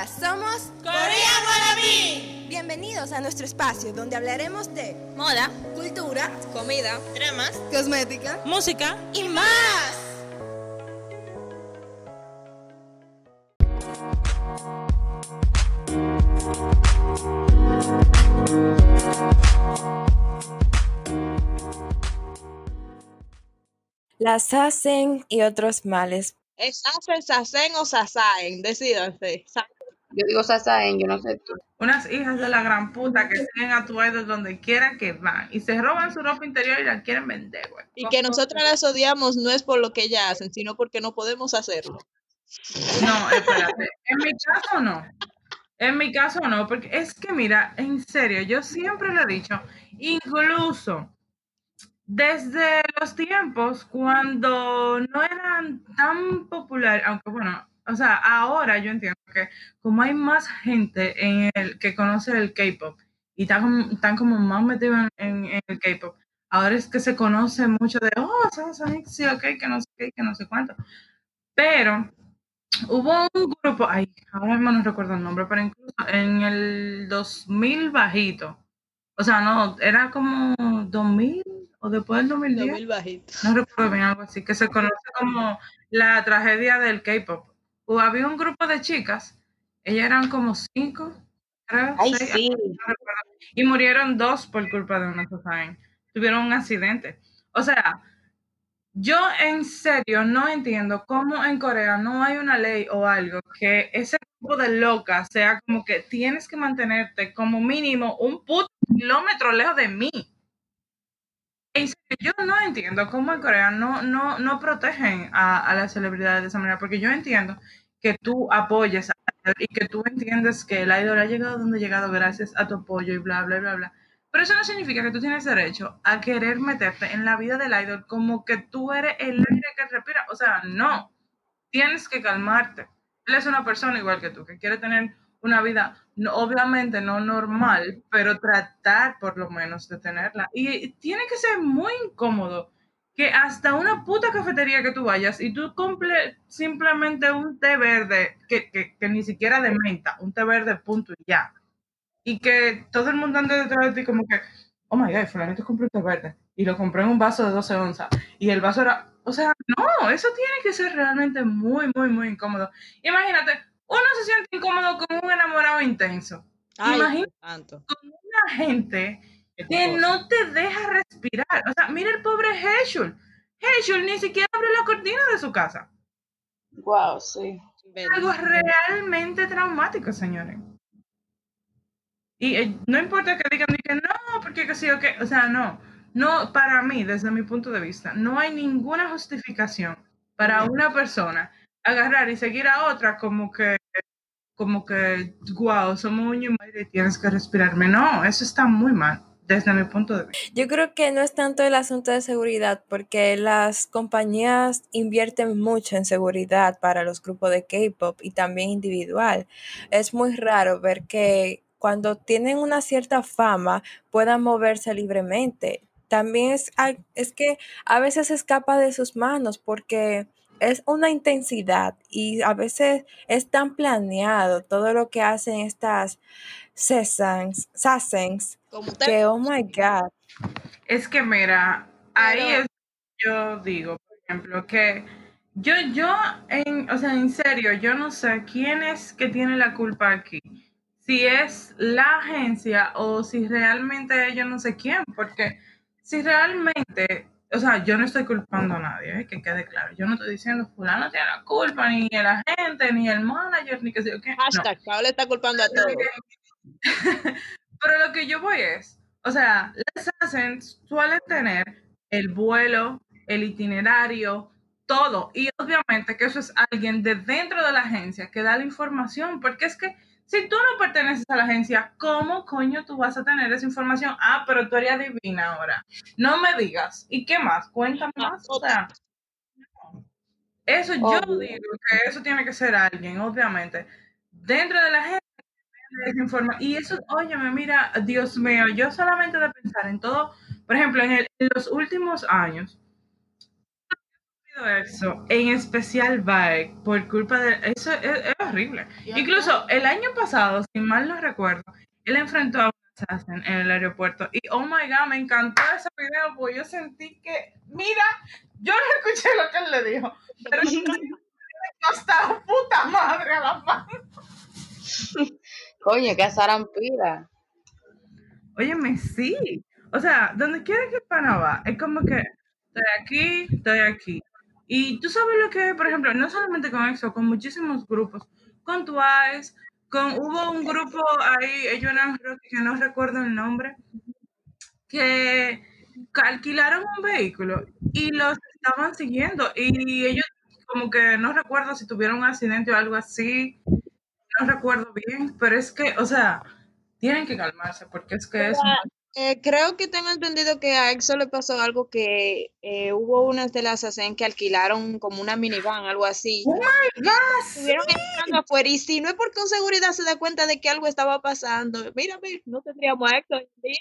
Hola, somos Corea Wannabe. Bienvenidos a nuestro espacio donde hablaremos de moda, cultura, comida, dramas, cosmética, música y más. Las hacen y otros males. Es hacen, sasen o sasaen, decídanse. Yo digo sasaen, yo no sé tú. Unas hijas de la gran puta que siguen a tu idol donde quiera que van y se roban su ropa interior y la quieren vender, güey. Y que nosotras las odiamos no es por lo que ellas hacen, sino porque no podemos hacerlo. No, espérate. En mi caso no. En mi caso no, porque es que mira, en serio, yo siempre lo he dicho, incluso desde los tiempos cuando no eran tan populares, aunque bueno, o sea, ahora yo entiendo que como hay más gente en el que conoce el K-pop y están, como- están como más metidos en, en el K-pop, ahora es que se conoce mucho de, oh, sí, ok, que no sé qué, que no sé cuánto. Pero hubo un grupo, ay, ahora mismo no recuerdo el nombre, pero incluso en el 2000 bajito, o sea, no, era como 2000 o después del 2010. 2000 bajitos. No recuerdo bien algo así, que se conoce como la tragedia del K-pop. O había un grupo de chicas, ellas eran como cinco, creo, Ay, seis, sí. y murieron dos por culpa de una saben. Tuvieron un accidente. O sea, yo en serio no entiendo cómo en Corea no hay una ley o algo que ese grupo de locas sea como que tienes que mantenerte como mínimo un puto kilómetro lejos de mí. Yo no entiendo cómo en Corea no, no, no protegen a, a las celebridades de esa manera, porque yo entiendo que tú apoyes y que tú entiendes que el idol ha llegado donde ha llegado gracias a tu apoyo y bla, bla, bla, bla. Pero eso no significa que tú tienes derecho a querer meterte en la vida del idol como que tú eres el aire que respira. O sea, no. Tienes que calmarte. Él es una persona igual que tú, que quiere tener una vida, no- obviamente no normal, pero tratar por lo menos de tenerla. Y tiene que ser muy incómodo que hasta una puta cafetería que tú vayas y tú compres simplemente un té verde, que, que, que ni siquiera de menta, un té verde punto y ya. Y que todo el mundo ande detrás de ti como que, oh my god, fulanito compró un té verde y lo compré en un vaso de 12 onzas. Y el vaso era, o sea, no, eso tiene que ser realmente muy, muy, muy incómodo. Imagínate, uno se siente incómodo con un enamorado intenso. Ay, Imagínate tanto. una gente que cosa. no te deja respirar. O sea, mira el pobre Heschel. Heschel ni siquiera abre la cortina de su casa. Wow, sí. Algo realmente traumático, señores. Y eh, no importa que digan ni que no, porque que sí o que, o sea, no. No, para mí, desde mi punto de vista, no hay ninguna justificación para una persona agarrar y seguir a otra como que, como que, wow, somos un y tienes que respirarme. No, eso está muy mal, Yo creo que no es tanto el asunto de seguridad, porque las compañías invierten mucho en seguridad para los grupos de K-pop y también individual. Es muy raro ver que cuando tienen una cierta fama puedan moverse libremente. También es, es que a veces escapa de sus manos porque es una intensidad y a veces es tan planeado todo lo que hacen estas sasaengs, sasaengs Como usted que, oh my God. Es que mira, ahí Pero- es yo digo, por ejemplo, que yo, yo, en, o sea, en serio, yo no sé quién es que tiene la culpa aquí. Si es la agencia o si realmente yo no sé quién, porque si realmente, o sea, yo no estoy culpando a nadie, ¿eh? que quede claro. Yo no estoy diciendo fulano tiene la culpa, ni el agente, ni el manager, ni que sé yo qué. No. hashtag, Paola está culpando a todos. Pero lo que yo voy es, o sea, las hacen, suelen tener el vuelo, el itinerario, todo. Y obviamente que eso es alguien de dentro de la agencia que da la información, porque es que si tú no perteneces a la agencia, ¿cómo coño tú vas a tener esa información? Ah, pero tú eres adivina ahora. No me digas. ¿Y qué más? Cuéntame más. O sea, no. eso yo digo que eso tiene que ser alguien, obviamente, dentro de la agencia desinforma. Y eso, óyeme, mira, Dios mío, yo solamente de pensar en todo, por ejemplo, en, el- en los últimos años, eso, en especial Bike, por culpa de eso, es, es horrible. Incluso el año pasado, si mal no recuerdo, él enfrentó a un assassin en el aeropuerto y oh my god, me encantó ese video porque yo sentí que, mira, yo no escuché lo que él le dijo, pero yo hasta la puta madre a la paz. Coño, que zarampira. Óyeme, sí. O sea, donde quiera que el pana va, es como que estoy aquí, estoy aquí. Y tú sabes lo que, por ejemplo, no solamente con EXO, con muchísimos grupos, con Twice, con, hubo un grupo ahí, ellos eran, que no recuerdo el nombre, que alquilaron un vehículo y los estaban siguiendo y ellos como que no recuerdo si tuvieron un accidente o algo así, no recuerdo bien, pero es que, o sea, tienen que calmarse porque es que es... Eh, creo que tengo entendido que a EXO le pasó algo que eh, hubo unas de las hacen que alquilaron como una minivan, algo así. ¡Oh, my God! Estuvieron entrando afuera y si no es porque con seguridad se da cuenta de que algo estaba pasando, mírame, no tendríamos a EXO hoy en día.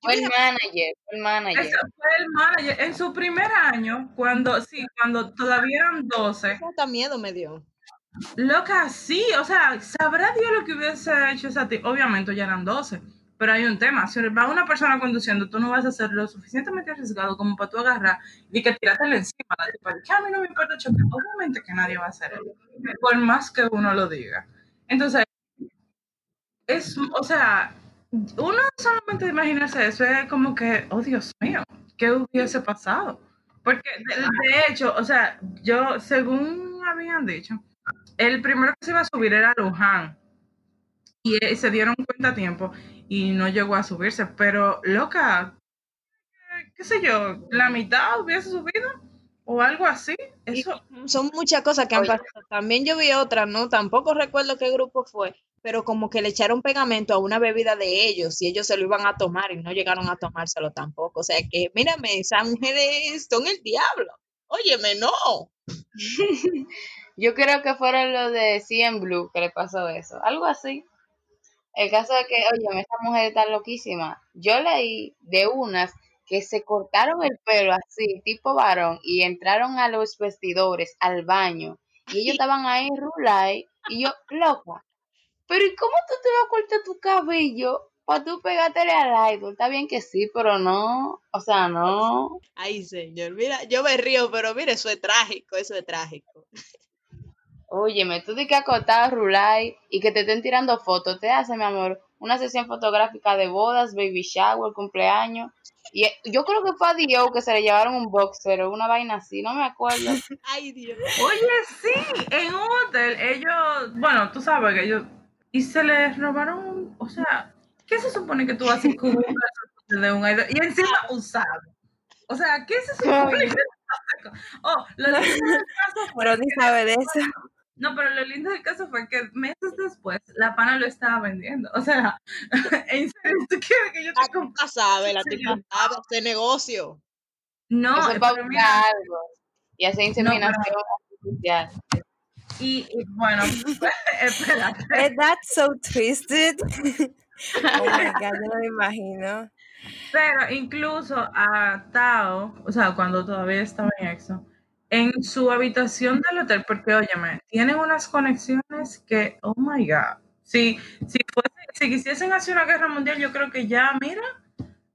Fue el manager, fue el manager. Fue el manager. En su primer año, cuando, sí, cuando todavía eran 12, Hasta miedo me dio. Loca, sí, o sea, sabrá Dios lo que hubiese hecho esa ti- Obviamente ya eran 12, pero hay un tema. Si va una persona conduciendo, tú no vas a ser lo suficientemente arriesgado como para tú agarrar y que tirártelo encima. La tipa, que a mí no me importa chocar. Obviamente que nadie va a hacer eso, por más que uno lo diga. Entonces, es, o sea, uno solamente imaginarse eso es como que, oh Dios mío, ¿qué hubiese pasado? Porque de, de hecho, o sea, yo, según habían dicho, el primero que se iba a subir era Luján. Y eh, se dieron cuenta a tiempo y no llegó a subirse. Pero, loca, qué sé yo, la mitad hubiese subido o algo así. Y Eso, son muchas cosas que han Oye. pasado. También yo vi otra, ¿no? Tampoco recuerdo qué grupo fue, pero como que le echaron pegamento a una bebida de ellos y ellos se lo iban a tomar y no llegaron a tomárselo tampoco. O sea que, mírame, esas mujeres son el diablo. Óyeme, no. Yo creo que fueron los de CN Blue que le pasó eso, algo así. El caso de que, oye, esta mujer está loquísima. Yo leí de unas que se cortaron el pelo así, tipo varón, y entraron a los vestidores, al baño, y ellos estaban ahí en y yo, loca, pero ¿y cómo tú te vas a cortar tu cabello para tú pegártele al idol? Está bien que sí, pero no, o sea, no. Ay, señor, mira, yo me río, pero mira, eso es trágico, eso es trágico. Óyeme, tú de que acotado Rulay y que te estén tirando fotos, te hace, mi amor, una sesión fotográfica de bodas, baby shower, cumpleaños. Y eh, yo creo que fue a Dio que se le llevaron un boxer o una vaina así, no me acuerdo. Ay, Dios. Oye, sí, en un hotel ellos, bueno, tú sabes que ellos, y se les robaron, un- o sea, ¿qué se supone que tú haces con un de un idol? Y encima usado. O sea, ¿qué se supone que tú haces con- Oh, lo caso fue Pero ni que- sabe de eso. No, pero lo lindo del caso fue que meses después la pana lo estaba vendiendo. O sea, en serio, ¿tú quieres que yo te compre? tipa sabe, la tipa sabe hacer negocio. No, Eso es para mira, algo y hacer inseminación artificial. y, y bueno, espérate. Is that so twisted? oh my god, yo no me imagino. Pero incluso a Tao, o sea, cuando todavía estaba en EXO, en su habitación del hotel, porque óyeme, tienen unas conexiones que, oh my god, si, si, fuese- si quisiesen hacer una guerra mundial, yo creo que ya, mira,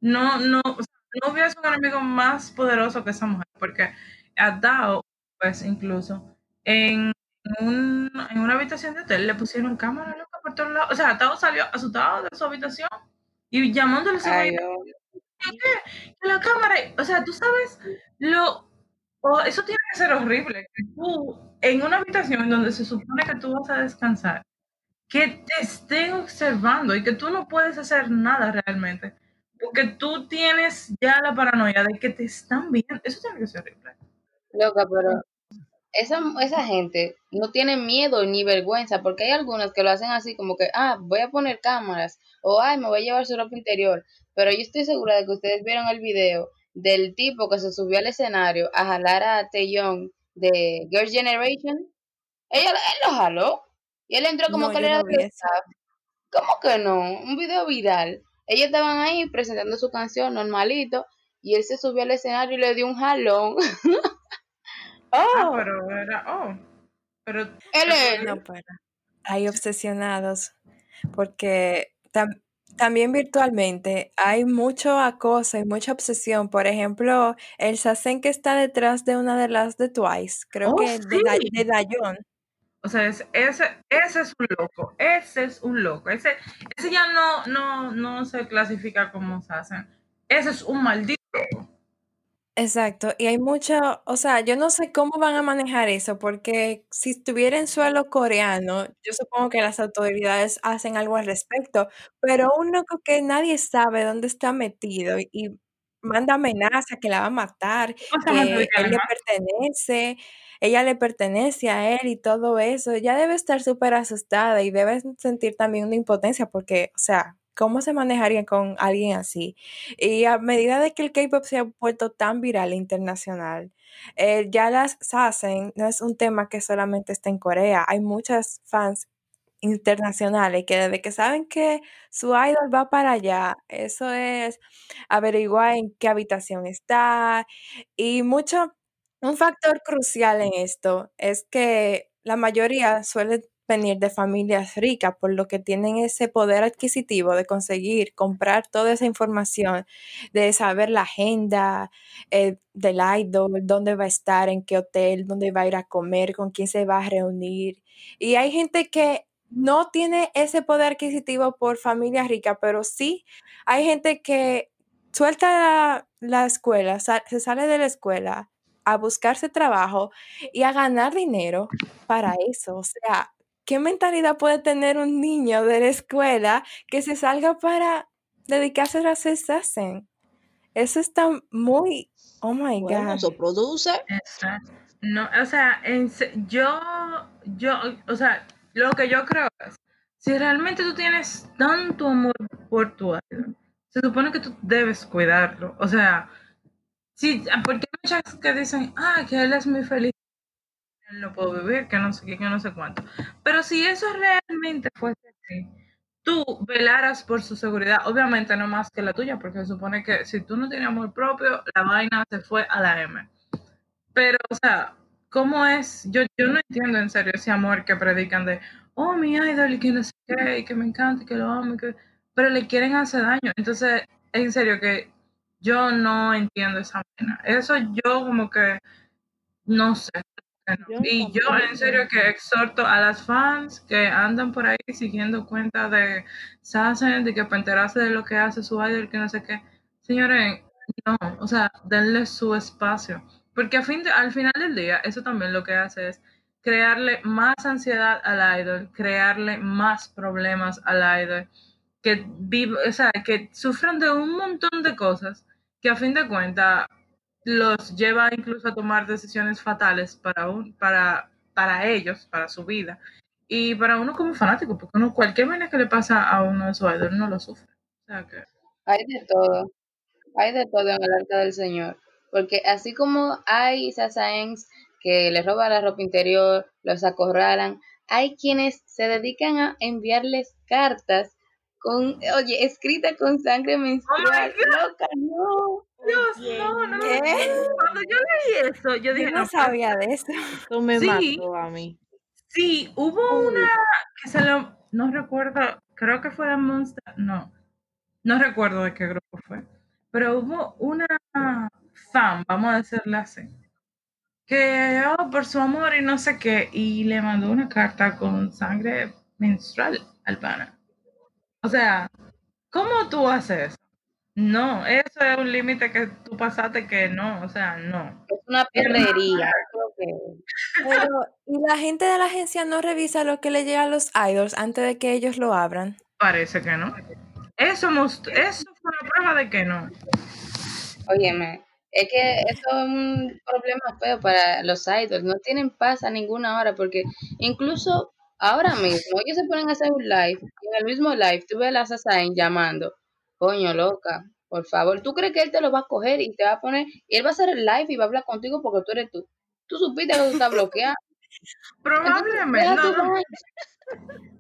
no, no, no hubiese un enemigo más poderoso que esa mujer, porque a Tao, pues incluso, en, un- en una habitación de hotel le pusieron cámara loca por todos lados, o sea, Tao salió asustado de su habitación y llamándole a oh, la cámara, o sea, tú sabes, lo, o eso tiene que ser horrible, que tú en una habitación en donde se supone que tú vas a descansar, que te estén observando y que tú no puedes hacer nada realmente, porque tú tienes ya la paranoia de que te están viendo, eso tiene que ser horrible. loca, pero esa, esa gente no tiene miedo ni vergüenza, porque hay algunas que lo hacen así como que, ah, voy a poner cámaras, o ay, me voy a llevar su ropa interior, pero yo estoy segura de que ustedes vieron el video del tipo que se subió al escenario a jalar a Taeyong de Girls' Generation. Ella, él lo jaló, y él entró como No, que él era no. ¿Cómo que no? Un video viral. Ellos estaban ahí presentando su canción normalito, y él se subió al escenario y le dio un jalón. Ah, Oh, pero era, oh. Pero él es. No, pero hay obsesionados porque tam- también virtualmente hay mucho acoso y mucha obsesión. Por ejemplo, el Sasen que está detrás de una de las de Twice, creo Oh, que de, sí. de Dayon. O sea, es- ese, ese es un loco, ese es un loco, ese, ese ya no, no, no se clasifica como Sassen, ese es un maldito loco. Exacto, y hay mucho, o sea, yo no sé cómo van a manejar eso, porque si estuviera en suelo coreano, yo supongo que las autoridades hacen algo al respecto, pero un loco que nadie sabe dónde está metido y, y manda amenaza que la va a matar, que él le pertenece, ella le pertenece a él y todo eso, ella debe estar súper asustada y debe sentir también una impotencia, porque, o sea, ¿cómo se manejaría con alguien así? Y a medida de que el K-pop se ha vuelto tan viral e internacional, eh, ya las Sasen no es un tema que solamente está en Corea. Hay muchas fans internacionales que desde que saben que su idol va para allá, eso es averiguar en qué habitación está. Y mucho, un factor crucial en esto es que la mayoría suele venir de familias ricas, por lo que tienen ese poder adquisitivo de conseguir comprar toda esa información, de saber la agenda eh, del idol, dónde va a estar, en qué hotel, dónde va a ir a comer, con quién se va a reunir. Y hay gente que no tiene ese poder adquisitivo por familia rica, pero sí hay gente que suelta la, la escuela, se sale de la escuela a buscarse trabajo y a ganar dinero para eso. O sea, ¿qué mentalidad puede tener un niño de la escuela que se salga para dedicarse a hacer sasen? Eso está muy, oh my Bueno, God. eso produce. Exacto. No, o sea, en yo, yo, o sea, lo que yo creo es, si realmente tú tienes tanto amor por tu idol, se supone que tú debes cuidarlo. O sea, sí, ah, porque hay muchas que dicen, ah, que él es muy feliz, no puedo vivir, que no sé qué, que no sé cuánto. Pero si eso realmente fuese así, tú velaras por su seguridad, obviamente no más que la tuya, porque se supone que si tú no tienes amor propio, la vaina se fue a la M. Pero, o sea, ¿cómo es? Yo, yo no entiendo en serio ese amor que predican de, oh, mi idol, y que no sé qué, que me encanta, y que lo amo, y que... pero le quieren hacer daño. Entonces, en serio que yo no entiendo esa vaina. Eso yo como que no sé. Que no. Yo Y yo en serio que exhorto a las fans que andan por ahí siguiendo cuentas de Sassen, de que para enterarse de lo que hace su idol, que no sé qué. Señores, no, o sea, denle su espacio. Porque a fin de- al final del día, eso también lo que hace es crearle más ansiedad al idol, crearle más problemas al idol, que, viv- o sea, que sufran de un montón de cosas que a fin de cuentas los lleva incluso a tomar decisiones fatales para, un, para, para ellos, para su vida. Y para uno como fanático, porque uno, cualquier vaina que le pasa a uno de sus idols no lo sufre. O sea que, Hay de todo, hay de todo en el arca del Señor. Porque así como hay sasaens que les roban la ropa interior, los acorralan, hay quienes se dedican a enviarles cartas con, oye, escritas con sangre menstrual. Loca, no. Dios, no, no. ¿Qué? Cuando yo leí eso, yo Yo dije, no no, sabía de eso. Esto me Sí. mató a mí. Sí, hubo una que se lo, no recuerdo, creo que fue de Monster, no, no recuerdo de qué grupo fue, pero hubo una fan, vamos a decirle así, que oh, por su amor y no sé qué, y le mandó una carta con sangre menstrual al pana. O sea, ¿cómo tú haces eso? No, eso es un límite que tú pasaste que no, o sea, no. Es una perrería. Pero, ¿y la gente de la agencia no revisa lo que le llega a los idols antes de que ellos lo abran? Parece que no. Eso, most- eso fue una prueba de que no. Óyeme, es que eso es un problema feo para los idols. No tienen paz a ninguna hora porque incluso ahora mismo ellos se ponen a hacer un live y en el mismo live tú ves a la Sasain llamando, coño loca, por favor. ¿Tú crees que él te lo va a coger y te va a poner y él va a hacer el live y va a hablar contigo porque tú eres tú? Tú supiste que tú estás bloqueado. Entonces, Probablemente, no.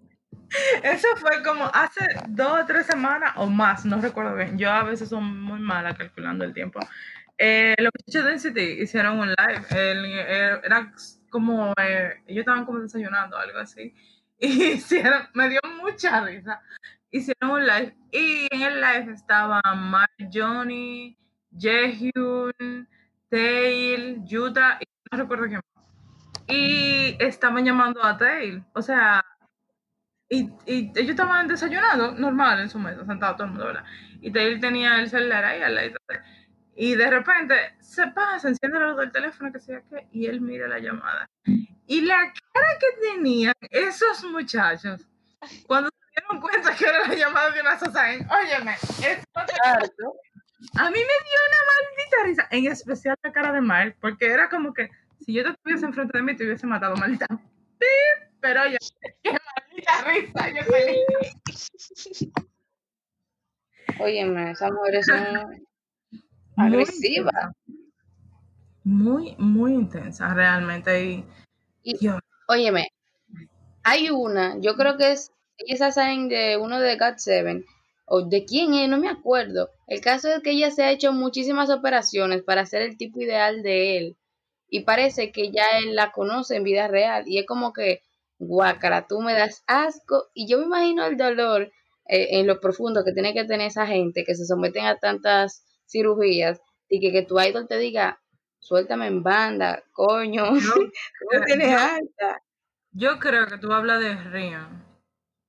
Eso fue como hace dos o tres semanas o más, no recuerdo bien. Yo a veces soy muy mala calculando el tiempo. eh, los muchachos de NCT hicieron un live. El- el- era como, eh, ellos estaban como desayunando, algo así. Y hicieron, me dio mucha risa. Hicieron un live. Y en el live estaban Mark Johnny, Jaehyun, Tail, Yuta y no recuerdo quién más. Y estaban llamando a Tail. O sea, y, y ellos estaban desayunando normal en su mesa, sentado todo el mundo, ¿verdad? Y Tail tenía el celular ahí al lado. Y de repente se pasa, enciende la luz del teléfono, que sea qué, y él mira la llamada. Y la cara que tenían esos muchachos cuando dieron cuenta que era la llamada de una Sasain, óyeme, eso Harto. a mí me dio una maldita risa, en especial la cara de Mark, porque era como que si yo te estuviese enfrente de mí te hubiese matado, maldita. ¡Pip! Pero oye, qué maldita risa, yo feliz. Óyeme, esas mujeres son agresivas. Muy, muy intensa realmente. Y, Y, óyeme, hay una, yo creo que es, ella saben de uno de God Seven, o de quién es, no me acuerdo. El caso es que ella se ha hecho muchísimas operaciones para ser el tipo ideal de él. Y parece que ya él la conoce en vida real. Y es como que, guácara, tú me das asco. Y yo me imagino el dolor eh, en lo profundo que tiene que tener esa gente que se someten a tantas cirugías y que, que tu idol te diga, suéltame en banda, coño, tú tienes yo- alta. yo creo que tú hablas de Rion,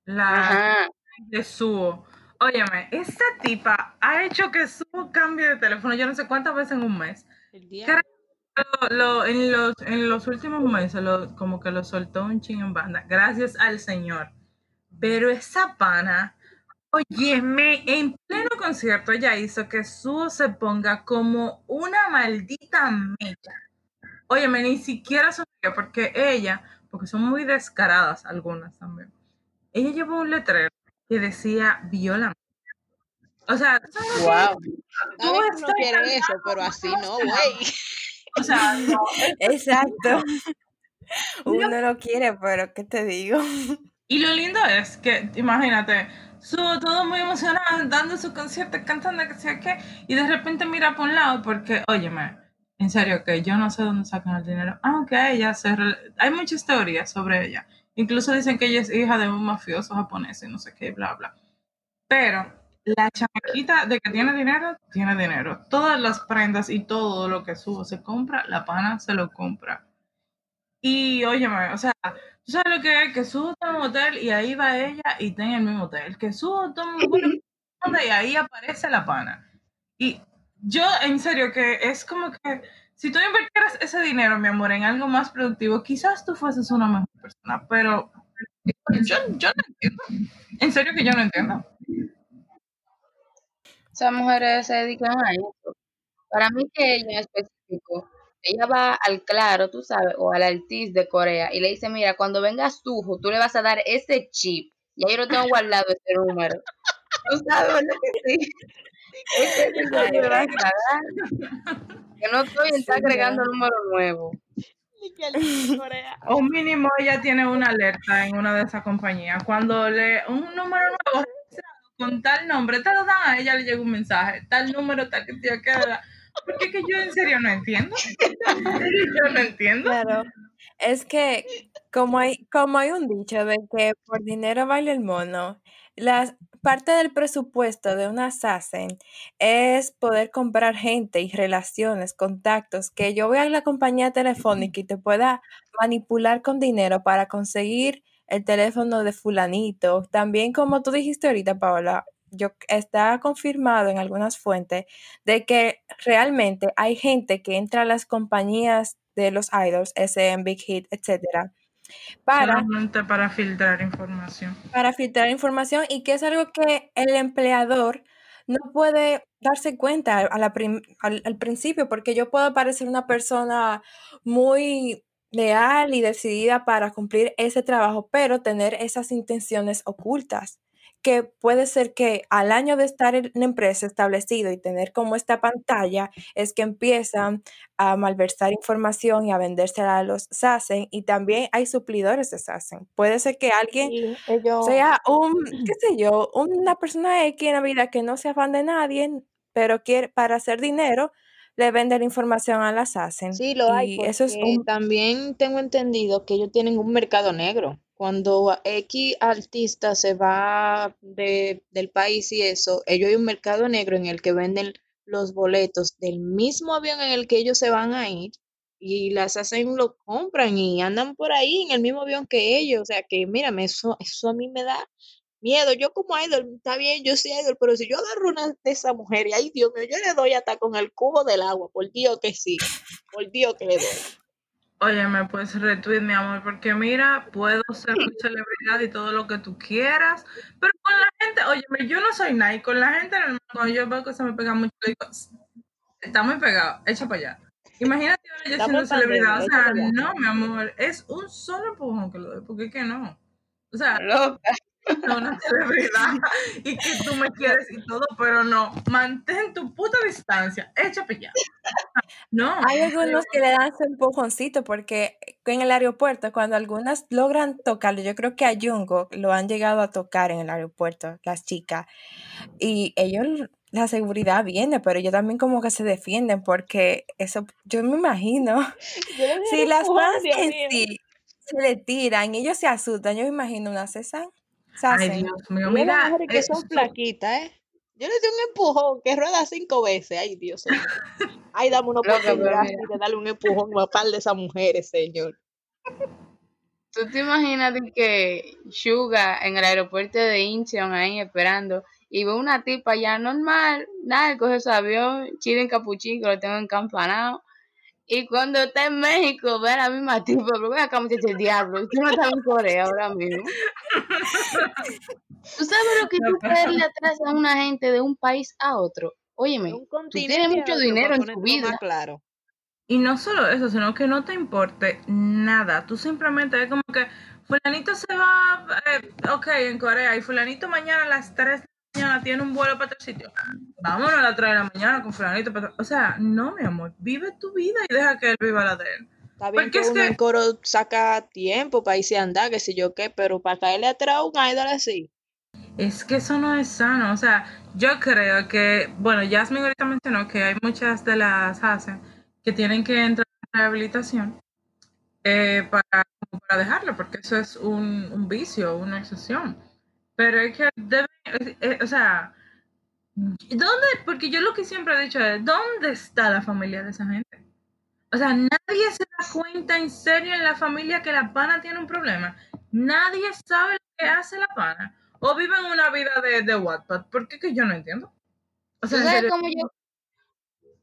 la Ajá. de Suo. Óyeme, esta tipa ha hecho que Suo cambie de teléfono yo no sé cuántas veces en un mes. El día. Cara- Lo- lo- en, los, en los últimos meses, lo- como que lo soltó un ching en banda, gracias al Señor. Pero esa pana, óyeme, en pleno concierto ella hizo que Suo se ponga como una maldita mecha. Óyeme, ni siquiera sonrió, porque ella, porque son muy descaradas algunas también, ella llevó un letrero que decía viola. O sea, ¿tú sabes Wow. Que uno quiere eso, pero así no, güey. O sea, no, Exacto. Uno lo quiere, pero ¿qué te digo? Y lo lindo es que, imagínate, su todo muy emocionado, dando su concierto, cantando, que sea qué, y de repente mira por un lado, porque, óyeme, en serio, que yo no sé dónde sacan el dinero, aunque ella se. re- Hay muchas teorías sobre ella. Incluso dicen que ella es hija de un mafioso japonés y no sé qué, bla, bla. Pero la chamaquita de que tiene dinero, tiene dinero. Todas las prendas y todo lo que subo se compra, la pana se lo compra. Y óyeme, o sea, tú sabes lo que es, que subo a un hotel y ahí va ella y está en el mismo hotel. Que subo toma un y ahí aparece la pana. Y yo, en serio, que es como que si tú invirtieras ese dinero, mi amor, en algo más productivo, quizás tú fueses una mejor persona, pero yo, yo no entiendo. En serio que yo no entiendo. Esas mujeres se dedican a eso. Para mí que ella en específico, ella va al Claro, tú sabes, o al Altis de Corea y le dice, mira, cuando venga Sujo, tú le vas a dar ese chip. Ya yo lo tengo guardado ese número. Tú sabes, ¿verdad que sí? Ese es el que a no estoy está agregando número nuevo. O mínimo ella tiene una alerta en una de esas compañías. Cuando le un número nuevo registrado con tal nombre, te lo dan a ella, le llega un mensaje, tal número, tal que tío queda. Porque es que yo en serio no entiendo. Yo no entiendo. Claro. Es que como hay, como hay un dicho de que por dinero baila el mono, la parte del presupuesto de una assassin es poder comprar gente y relaciones, contactos, que yo voy a la compañía telefónica y te pueda manipular con dinero para conseguir el teléfono de fulanito. También como tú dijiste ahorita, Paola, yo está confirmado en algunas fuentes de que realmente hay gente que entra a las compañías de los idols, SM, Big Hit, etcétera, para, Solamente para filtrar información. para filtrar información y que es algo que el empleador no puede darse cuenta a la prim- al, al principio, porque yo puedo parecer una persona muy leal y decidida para cumplir ese trabajo, pero tener esas intenciones ocultas que puede ser que al año de estar en la empresa establecido y tener como esta pantalla, es que empiezan a malversar información y a vendérsela a los SASEN y también hay suplidores de SASEN. Puede ser que alguien Sí, ellos, sea un, qué sé yo, una persona X en la vida que no sea fan de nadie, pero quiere para hacer dinero, le vende la información a las hacen. Sí, lo hay, Y eso es porque un... también tengo entendido que ellos tienen un mercado negro. Cuando X artista se va de, del país y eso, ellos hay un mercado negro en el que venden los boletos del mismo avión en el que ellos se van a ir y las hacen, lo compran y andan por ahí en el mismo avión que ellos. O sea que, mírame, eso, eso a mí me da miedo. Yo como idol, está bien, yo soy idol, pero si yo agarro una de esa mujer y ay Dios mío, yo le doy hasta con el cubo del agua, por Dios que sí, por Dios que le doy. Óyeme, pues retweet, mi amor, porque mira, puedo ser una celebridad y todo lo que tú quieras, pero con la gente, óyeme, yo no soy nadie, con la gente cuando yo veo que se me pega mucho, digo, está muy pegado, echa para allá. Imagínate ahora yo Estamos siendo celebridad, o sea, no, mi amor, es un solo empujón que lo doy, porque es que no. O sea, Loca. No una celebridad y que tú me quieres y todo, pero no, mantén tu puta distancia, echa allá. No, Hay algunos que le dan su empujoncito porque en el aeropuerto, cuando algunas logran tocarlo, yo creo que a Jungo lo han llegado a tocar en el aeropuerto, las chicas, y ellos, la seguridad viene, pero ellos también como que se defienden porque eso, yo me imagino, si las fans en sí se le tiran, ellos se asustan, yo me imagino una cesan, ay. Dios mío, mira, mujeres que eh, son flaquitas, ¿eh? Yo le doy un empujón que rueda cinco veces. Ay, Dios señor. Ay, dame una oportunidad mira. de darle un empujón a par de esas mujeres, señor. ¿Tú te imaginas que Suga en el aeropuerto de Incheon ahí esperando y ve una tipa ya normal, nada, coge su avión, chile en capuchín que lo tengo encampanado y cuando está en México ve a la misma tipa, pero ven acá muchacha el diablo, tú no estás en Corea ahora mismo. ¿Tú sabes lo que No, tú caerle atrás a una gente de un país a otro? Óyeme, tú tienes mucho dinero en tu vida. claro. Y no solo eso, sino que no te importe nada. Tú simplemente es como que fulanito se va, eh, ok, en Corea, y fulanito mañana a las 3 de la mañana tiene un vuelo para otro sitio. Vámonos a las 3 de la mañana con fulanito. para O sea, no, mi amor, vive tu vida y deja que él viva la de él. Está bien Porque que uno que- en coro saca tiempo para irse a andar, que sé yo qué, pero para caerle atrás a un idol así. Es que eso no es sano. O sea, yo creo que, bueno, Jasmine ahorita mencionó que hay muchas de las hacen que tienen que entrar en rehabilitación eh, para, para dejarlo, porque eso es un, un vicio, una obsesión. Pero es que deben, eh, eh, o sea, ¿dónde? Porque yo lo que siempre he dicho es, ¿dónde está la familia de esa gente? O sea, nadie se da cuenta en serio en la familia que la pana tiene un problema. Nadie sabe lo que hace la pana. O viven una vida de, de Wattpad. ¿Por qué que yo no entiendo? O ¿Tú sea, sabes cómo yo?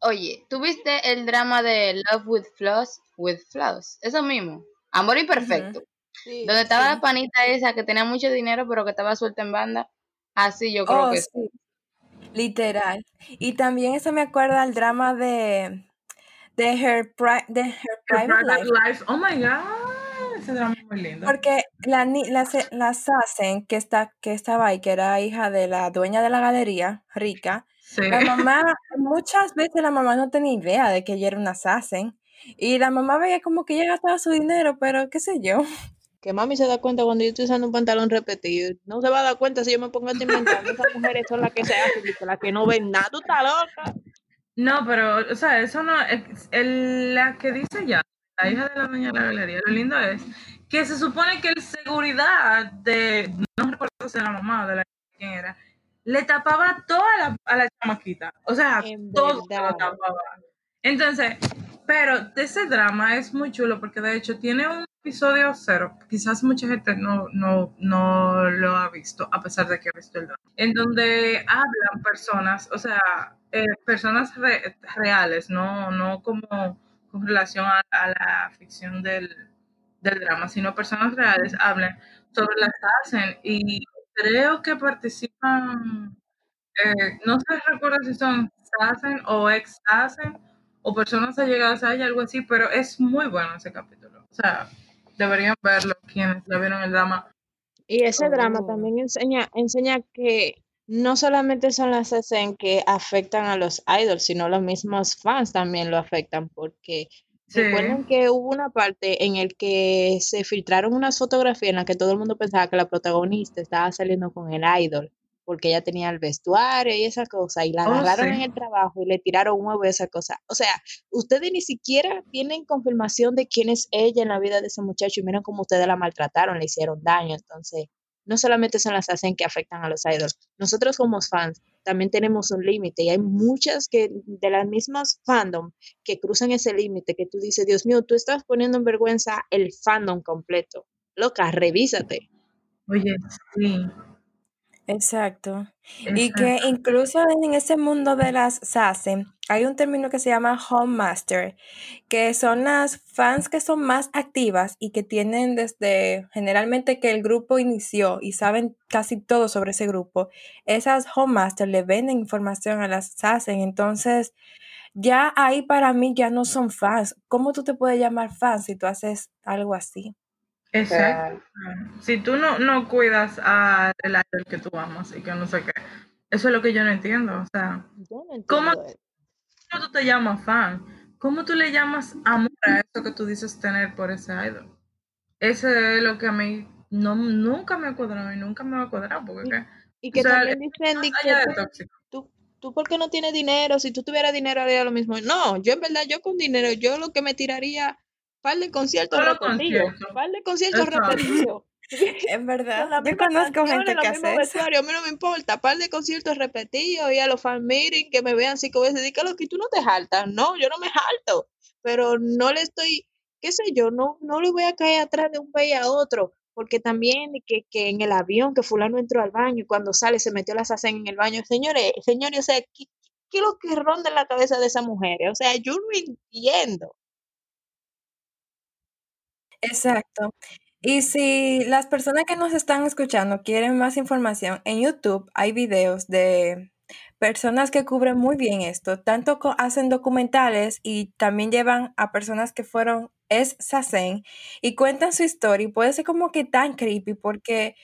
Oye, ¿tú viste el drama de Love with Flaws? With Flaws, eso mismo. Amor imperfecto. Sí. Donde estaba sí. la panita esa que tenía mucho dinero, pero que estaba suelta en banda. Así yo creo Oh, que sí, literal. Y también eso me acuerda al drama de, de Her, Pri- de Her Her Private Private Life. Life. Oh my God. Ese drama es muy lindo. Porque la, ni- la, se- la Sassen, que, está, que estaba ahí, que era hija de la dueña de la galería, rica, Sí. la mamá, muchas veces la mamá no tenía idea de que ella era una Sassen. Y la mamá veía como que ella gastaba su dinero, pero qué sé yo. Que mami se da cuenta cuando yo estoy usando un pantalón repetido. No se va a dar cuenta si yo me pongo a inventar. Esas mujeres son las que se hacen, las que no ven nada. Tú estás loca. No, pero, o sea, eso no el- la que dice ya, la hija de la de la galería, lo lindo es que se supone que el seguridad de, no recuerdo si era la mamá o de la quién era, le tapaba toda la, a la chamaquita, o sea, En todo se lo tapaba. Entonces, pero de ese drama es muy chulo porque de hecho tiene un episodio cero, quizás mucha gente no, no, no lo ha visto, a pesar de que ha visto el drama, en donde hablan personas, o sea, eh, personas re- reales, no, no como con relación a, la ficción del, del drama, sino personas reales hablan sobre las hacen y creo que participan, eh, no sé recuerdo si son Sassen o ex Sassen o personas allegadas a ella, algo así, pero es muy bueno ese capítulo. O sea, deberían verlo quienes ya vieron el drama. Y ese drama Oh. también enseña, enseña que no solamente son las escenas que afectan a los idols, sino los mismos fans también lo afectan, porque Sí. recuerden que hubo una parte en el que se filtraron unas fotografías en las que todo el mundo pensaba que la protagonista estaba saliendo con el idol, porque ella tenía el vestuario y esa cosa, y la Oh, agarraron sí. en el trabajo y le tiraron huevo y esa cosa. O sea, ustedes ni siquiera tienen confirmación de quién es ella en la vida de ese muchacho y miren cómo ustedes la maltrataron, le hicieron daño. Entonces, no solamente son las hacen que afectan a los idols, nosotros como fans también tenemos un límite y hay muchas que de las mismas fandom que cruzan ese límite que tú dices, Dios mío, tú estás poniendo en vergüenza el fandom completo. Loca, revísate. Oye, sí. Exacto. Y exacto. que incluso en ese mundo de las SASE hay un término que se llama Home Master, que son las fans que son más activas y que tienen desde generalmente que el grupo inició y saben casi todo sobre ese grupo. Esas Home Master le venden información a las SASE, entonces ya ahí para mí ya no son fans. ¿Cómo tú te puedes llamar fan si tú haces algo así? Exacto. Si tú no, no cuidas al idol que tú amas y que no sé qué, eso es lo que yo no entiendo. O sea, Yo no ¿Cómo? entiendo eso. ¿cómo tú te llamas fan? ¿Cómo tú le llamas amor a eso que tú dices tener por ese idol? Ese es lo que a mí no, nunca me ha cuadrado y nunca me va a cuadrar porque ¿qué? Y O que sea, también dicen que tú, tú por qué no tienes dinero, si tú tuvieras dinero haría lo mismo. No, yo en verdad, yo con dinero, yo lo que me tiraría, par de conciertos Solo repetidos, par de conciertos Exacto. repetidos. Es verdad. Yo conozco gente que hace eso. vestuarios, a mí no me importa, par de conciertos repetidos y a los fan meetings que me vean cinco veces, di que tú no te jaltas, no, yo no me jalto, pero no le estoy, qué sé yo, no, no le voy a caer atrás de un país a otro, porque también que, que en el avión que fulano entró al baño y cuando sale se metió la sartén en el baño, señores, señores, o sea, ¿qué, qué es lo que ronda en la cabeza de esas mujeres? O sea, yo no entiendo. Exacto. Y si las personas que nos están escuchando quieren más información, en YouTube hay videos de personas que cubren muy bien esto, tanto hacen documentales y también llevan a personas que fueron es Sasen y cuentan su historia y puede ser como que tan creepy porque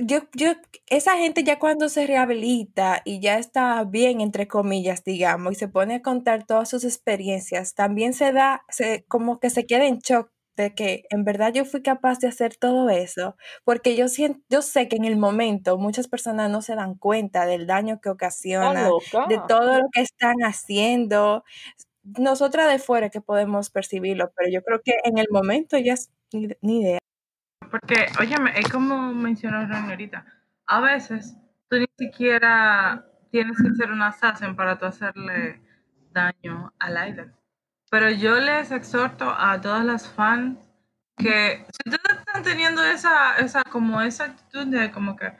yo, yo, esa gente ya cuando se rehabilita y ya está bien, entre comillas, digamos, y se pone a contar todas sus experiencias, también se da, se, como que se queda en shock de que en verdad yo fui capaz de hacer todo eso, porque yo siento, yo sé que en el momento muchas personas no se dan cuenta del daño que ocasiona, de todo lo que están haciendo. Nosotras de fuera que podemos percibirlo, pero yo creo que en el momento ya es ni, ni idea. Porque, óyeme, es como mencionó Ron ahorita. A veces tú ni siquiera tienes que ser un assassin para tú hacerle daño al idol. Pero yo les exhorto a todas las fans que si ustedes están teniendo esa, esa, como esa actitud de como que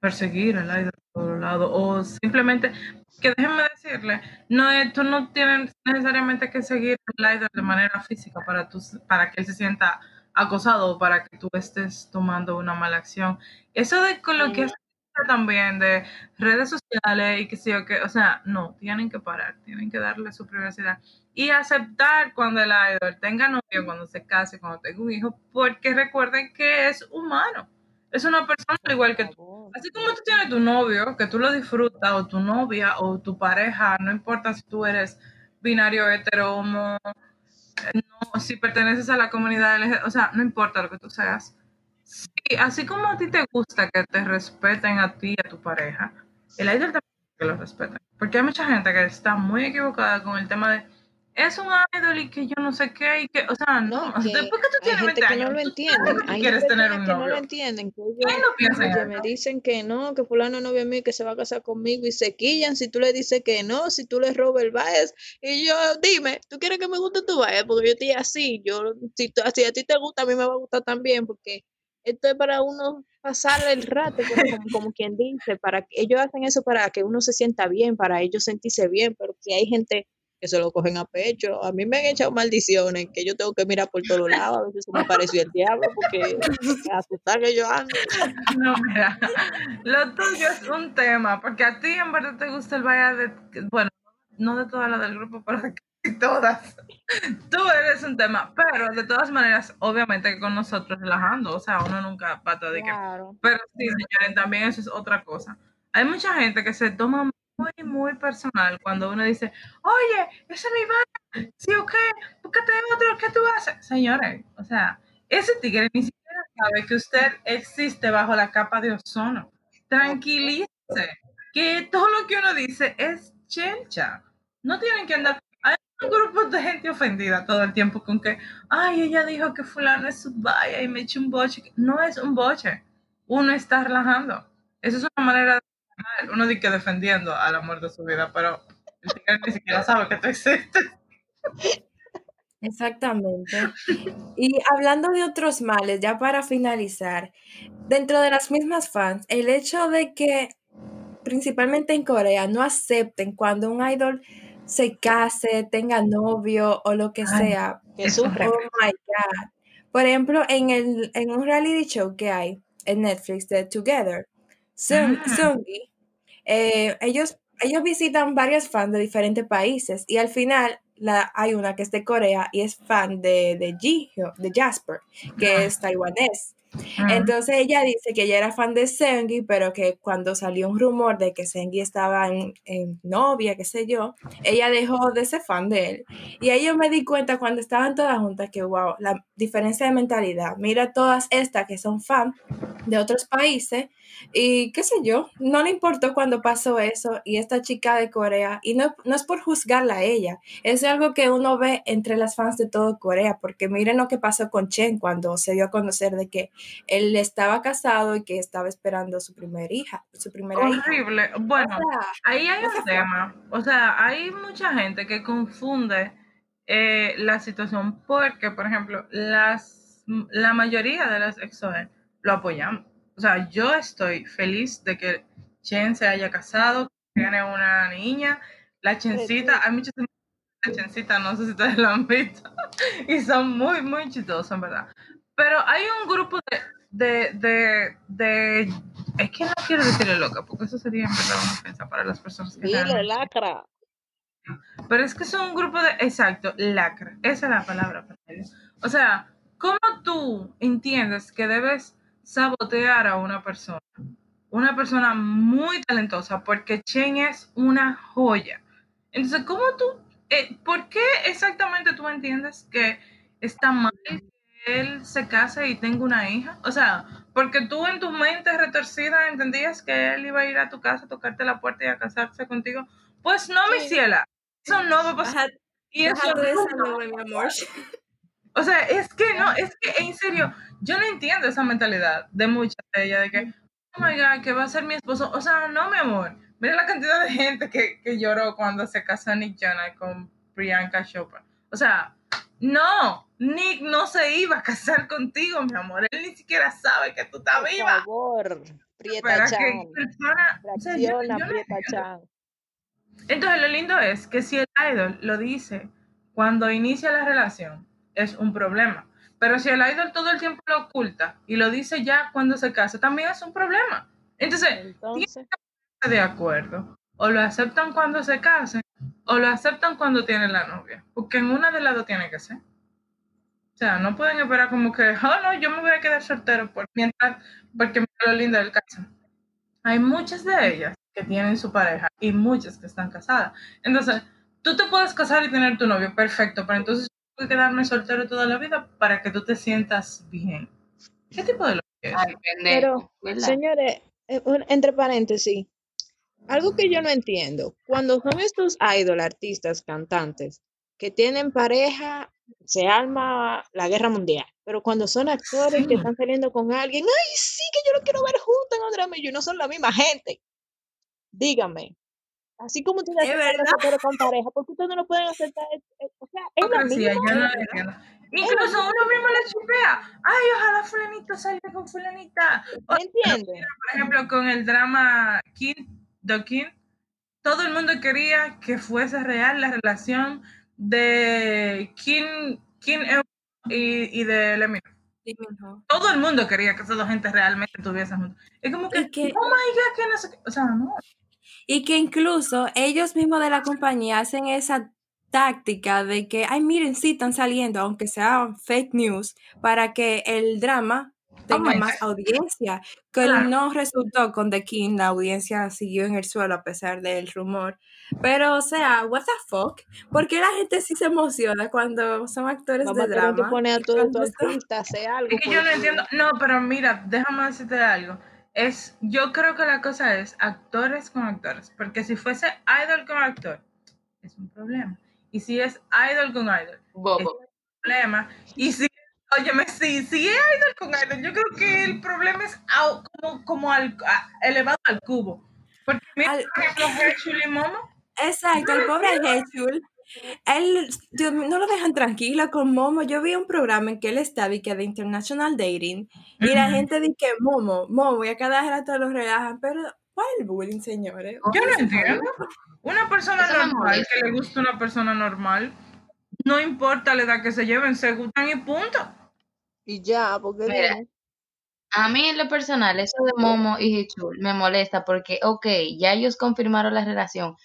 perseguir al idol por todos lados, o simplemente, que déjenme decirle, no tú no tienes necesariamente que seguir al idol de manera física para, tú, para que él se sienta acosado o para que tú estés tomando una mala acción. Eso de con lo que hace también de redes sociales y que sí o que, o sea, no, tienen que parar, tienen que darle su privacidad y aceptar cuando el idol tenga novio, cuando se case, cuando tenga un hijo, porque recuerden que es humano, es una persona igual que tú. Así como tú tienes tu novio, que tú lo disfrutas, o tu novia, o tu pareja, no importa si tú eres binario, hetero, homo, no, si perteneces a la comunidad o sea, no importa lo que tú seas. Sí, así como a ti te gusta que te respeten a ti y a tu pareja, el idol también que lo respeten. Porque hay mucha gente que está muy equivocada con el tema de es un idol y que yo no sé qué y que, o sea, no, después que tú tienes gente 20 que no años, lo entienden. Hay quieres tener un que no lo novio. entienden. Que ¿Quién ellos, no piensa en oye, me dicen que no, que fulano es novio mío, que se va a casar conmigo y se quillan si tú le dices que no, si tú le robas el bias. Y yo, dime, ¿tú quieres que me guste tu bias? Porque yo estoy así. Yo, si, si a ti te gusta, a mí me va a gustar también, porque esto es para uno pasar el rato, como, como, como quien dice, para que ellos hacen eso para que uno se sienta bien, para ellos sentirse bien, pero que hay gente que se lo cogen a pecho. A mí me han echado maldiciones, que yo tengo que mirar por todos lados, a veces me apareció el diablo, porque me asusta que yo ando. No, mira, lo tuyo es un tema, porque a ti en verdad te gusta el baile de, bueno, no de todas las del grupo, pero de todas. Tú eres un tema, pero de todas maneras, obviamente que con nosotros relajando, o sea, uno nunca pata de que... Claro. Pero sí, señores, también eso es otra cosa. Hay mucha gente que se toma muy, muy personal cuando uno dice, oye, ese es mi baile, sí o qué, búscate otro, ¿qué tú haces? Señores, o sea, ese tigre ni siquiera sabe que usted existe bajo la capa de ozono. tranquilícese, que todo lo que uno dice es chelcha. No tienen que andar. Hay un grupo de gente ofendida todo el tiempo con que, ay, ella dijo que fulano es su vaya y me echó un boche. No es un boche. Uno está relajando. Esa es una manera de relajar. Uno dice que defendiendo al amor de su vida, pero el tigre ni siquiera sabe que tú existes. Exactamente. Y hablando de otros males, ya para finalizar, dentro de las mismas fans, el hecho de que principalmente en Corea no acepten cuando un idol se case, tenga novio o lo que Ay, sea. Que. Oh my God. Por ejemplo, en, el, en un reality show que hay en Netflix de Together, Seung- Ah. Eh, ellos, ellos visitan varios fans de diferentes países y al final la, hay una que es de Corea y es fan de, de Jihyo, de Jasper, que Ah. es taiwanés. Ah. Entonces ella dice que ella era fan de Seunggi, pero que cuando salió un rumor de que Seunggi estaba en, en novia, qué sé yo, ella dejó de ser fan de él. Y ahí yo me di cuenta cuando estaban todas juntas que, wow, la diferencia de mentalidad. Mira todas estas que son fan de otros países y qué sé yo, no le importó cuando pasó eso y esta chica de Corea, y no, no es por juzgarla a ella, es algo que uno ve entre las fans de todo Corea, porque miren lo que pasó con Chen cuando se dio a conocer de que él estaba casado y que estaba esperando su primera hija, su primera hija. Horrible. Bueno, O sea, ahí hay un tema. O sea, hay mucha gente que confunde eh, la situación porque, por ejemplo, las, la mayoría de las exogen lo apoyamos. O sea, yo estoy feliz de que Chen se haya casado, que tiene una niña. La Chencita, hay muchos la Chencita, no sé si ustedes lo han visto, y son muy, muy chistosos, en verdad. Pero hay un grupo de, de, de, de- es que no quiero decirle loca, porque eso sería en verdad una ofensa para las personas que Dile, lacra. pero es que son un grupo de, exacto, lacra, esa es la palabra para ellos. O sea, ¿cómo tú entiendes que debes sabotear a una persona? Una persona muy talentosa, porque Chen es una joya. Entonces, ¿cómo tú, eh, por qué exactamente tú entiendes que está mal él se case y tenga una hija? O sea, porque tú en tu mente retorcida entendías que él iba a ir a tu casa a tocarte la puerta y a casarse contigo. Pues no, mi Sí. ciela, eso no va a pasar. Baja, Y eso nube, mi amor. o sea, es que no, es que en serio, yo no entiendo esa mentalidad de muchas de ellas, de que, oh my god, que va a ser mi esposo. O sea, no, mi amor. Mira la cantidad de gente que, que lloró cuando se casó Nick Jonas con Priyanka Chopra. O sea, no, Nick no se iba a casar contigo, mi amor. Él ni siquiera sabe que tú estás Por viva. favor, Prieta Para Chan. que persona, o sea, yo- Reacciona, yo no Prieta entiendo. Chan. Entonces, lo lindo es que si el idol lo dice cuando inicia la relación, es un problema. Pero si el idol todo el tiempo lo oculta y lo dice ya cuando se casa, también es un problema. Entonces, Entonces, de acuerdo. O lo aceptan cuando se casen, o lo aceptan cuando tienen la novia. Porque en una de las dos tiene que ser. O sea, no pueden esperar como que, oh no, yo me voy a quedar soltero por mientras, porque mira lo lindo del caso. Hay muchas de ellas que tienen su pareja y muchas que están casadas. Entonces, tú te puedes casar y tener tu novio, perfecto, pero entonces yo tengo que quedarme soltero toda la vida para que tú te sientas bien. ¿Qué tipo de loco es? Ay, pero, ¿verdad? señores, eh, un- entre paréntesis, algo que yo no entiendo, cuando son estos idol, artistas, cantantes, que tienen pareja, se arma la guerra mundial. Pero cuando son actores que están saliendo con alguien, ay, sí, que yo lo quiero ver juntos en otra y no son la misma gente. Dígame. Así como ustedes verdad. actores con pareja, ¿por qué ustedes no lo pueden aceptar? Eh, eh, O sea, es la misma yo no. Incluso uno mismo le chupea. Ay, ojalá fulanito salga con fulanita. O, por ejemplo, con el drama King, The King, todo el mundo quería que fuese real la relación de Kim, Kim y, y de Lemmy. Sí. Todo el mundo quería que esas dos gente realmente estuviesen juntos. Es como que, que- oh my god, que no sé qué. O sea, no. Y que incluso ellos mismos de la compañía hacen esa táctica de que, ay, miren, sí, están saliendo, aunque sea fake news, para que el drama tenga my más audiencia. Que Claro. no resultó con The King, la audiencia siguió en el suelo a pesar del rumor. Pero, o sea, what the fuck? ¿Por qué la gente sí se emociona cuando son actores a de drama? a son- artistas a hacer algo. Es que yo no entiendo. No, pero mira, déjame decirte algo. es, yo creo que la cosa es actores con actores, porque si fuese idol con actor, es un problema. Y si es idol con idol, es Bobo. un problema. Y si, óyeme, si, si es idol con idol, yo creo que el problema es como, como al, a- elevado al cubo. Porque mira, Al- por ejemplo, Herschel y Momo, Exacto, el pobre Hechul, él, Dios no lo dejan tranquilo con Momo. Yo vi un programa en que él estaba y que de International Dating, y la Ujú. gente dice que Momo, Momo, y a cada rato lo relajan, pero ¿cuál es el bullying, señores? yo no entiendo. Una persona Eso normal, que le gusta una persona normal, no importa la edad que se lleven, se gustan y punto. Y ya, porque Mira. A mí en lo personal, eso de Momo y Hichul me molesta porque, ok, ya ellos confirmaron la relación.